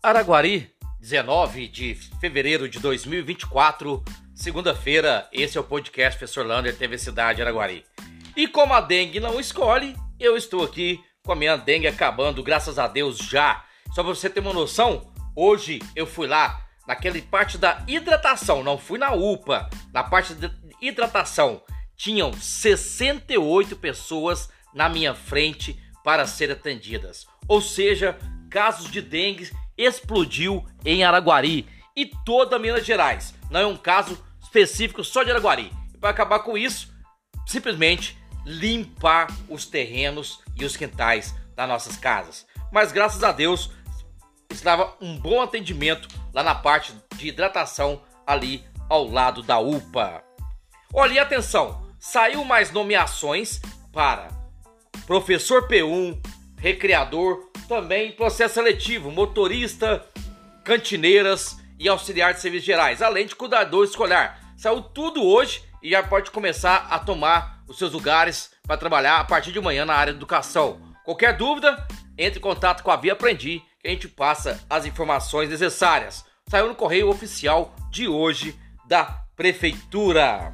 Araguari, 19 de fevereiro de 2024, segunda-feira. Esse é o podcast Professor Lander TV Cidade Araguari. E como a dengue não escolhe, eu estou aqui com a minha dengue acabando, graças a Deus já. Só para você ter uma noção, hoje eu fui lá naquela parte da hidratação, não fui na UPA, na parte de hidratação. Tinham 68 pessoas na minha frente para serem atendidas. Ou seja, casos de dengue explodiu em Araguari e toda Minas Gerais. Não é um caso específico só de Araguari. Para acabar com isso, simplesmente limpar os terrenos e os quintais das nossas casas. Mas graças a Deus estava um bom atendimento lá na parte de hidratação ali ao lado da UPA. Olha, e atenção, saiu mais nomeações para professor P1, recreador, também processo seletivo, motorista, cantineiras e auxiliar de serviços gerais, além de cuidador escolar. Saiu tudo hoje e já pode começar a tomar os seus lugares para trabalhar a partir de manhã na área de educação. Qualquer dúvida, entre em contato com a Via Aprendi, que a gente passa as informações necessárias. Saiu no correio oficial de hoje da prefeitura.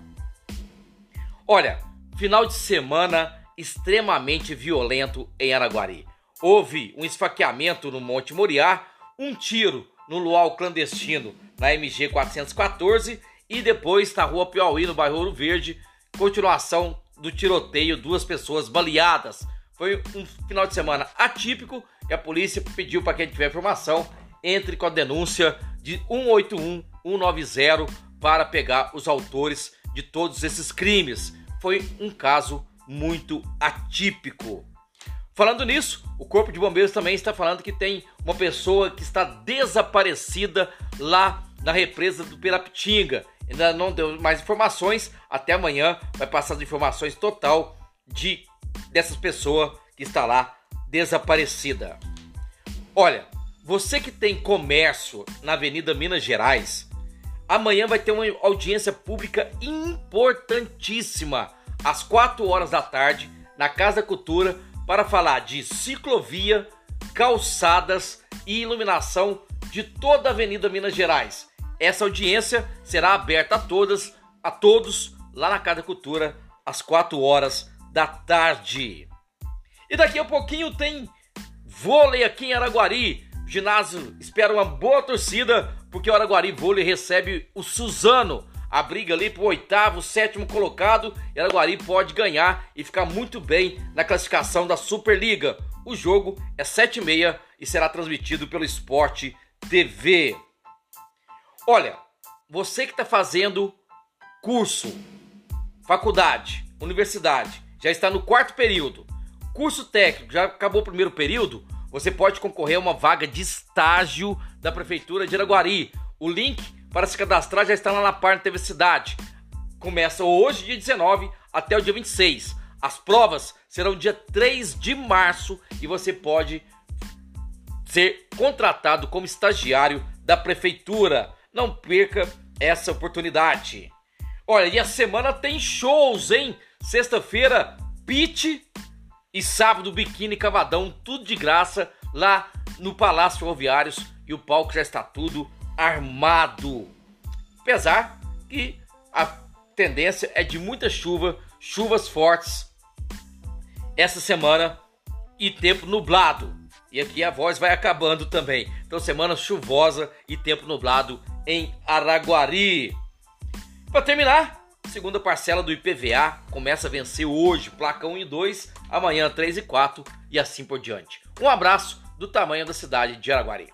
Olha, final de semana extremamente violento em Araguari. Houve um esfaqueamento no Monte Moriá, um tiro no luau clandestino na MG 414 e depois na rua Piauí, no bairro Ouro Verde, continuação do tiroteio, duas pessoas baleadas. Foi um final de semana atípico e a polícia pediu para quem tiver informação entre com a denúncia de 181 190 para pegar os autores de todos esses crimes. Foi um caso muito atípico. Falando nisso, o Corpo de Bombeiros também está falando que tem uma pessoa que está desaparecida lá na represa do Pirapitinga. Ainda não deu mais informações, até amanhã vai passar as informações total de dessas pessoas que está lá desaparecida. Olha, você que tem comércio na Avenida Minas Gerais, amanhã vai ter uma audiência pública importantíssima às 4 horas da tarde na Casa Cultura para falar de ciclovia, calçadas e iluminação de toda a Avenida Minas Gerais. Essa audiência será aberta a todas, a todos lá na Casa Cultura às 4 horas da tarde. E daqui a pouquinho tem vôlei aqui em Araguari. O ginásio espera uma boa torcida porque o Araguari Vôlei recebe o Suzano a briga ali pro oitavo, sétimo colocado. E Araguari pode ganhar e ficar muito bem na classificação da Superliga. O jogo é 7 e meia e será transmitido pelo Esporte TV. Olha, você que está fazendo curso, faculdade, universidade, já está no quarto período, curso técnico, já acabou o primeiro período, você pode concorrer a uma vaga de estágio da Prefeitura de Araguari. O link para se cadastrar já está lá na página TV Cidade. Começa hoje, dia 19, até o dia 26. As provas serão dia 3 de março e você pode ser contratado como estagiário da prefeitura. Não perca essa oportunidade. Olha, e a semana tem shows, hein? Sexta-feira, Pit e sábado, Biquíni Cavadão, tudo de graça lá no Palácio Ferroviários e o palco já está tudo armado. Apesar que a tendência é de muita chuva, chuvas fortes essa semana e tempo nublado. E aqui a voz vai acabando também. Então, semana chuvosa e tempo nublado em Araguari. Para terminar, segunda parcela do IPVA começa a vencer hoje, placa 1 e 2, amanhã 3 e 4 e assim por diante. Um abraço do tamanho da cidade de Araguari.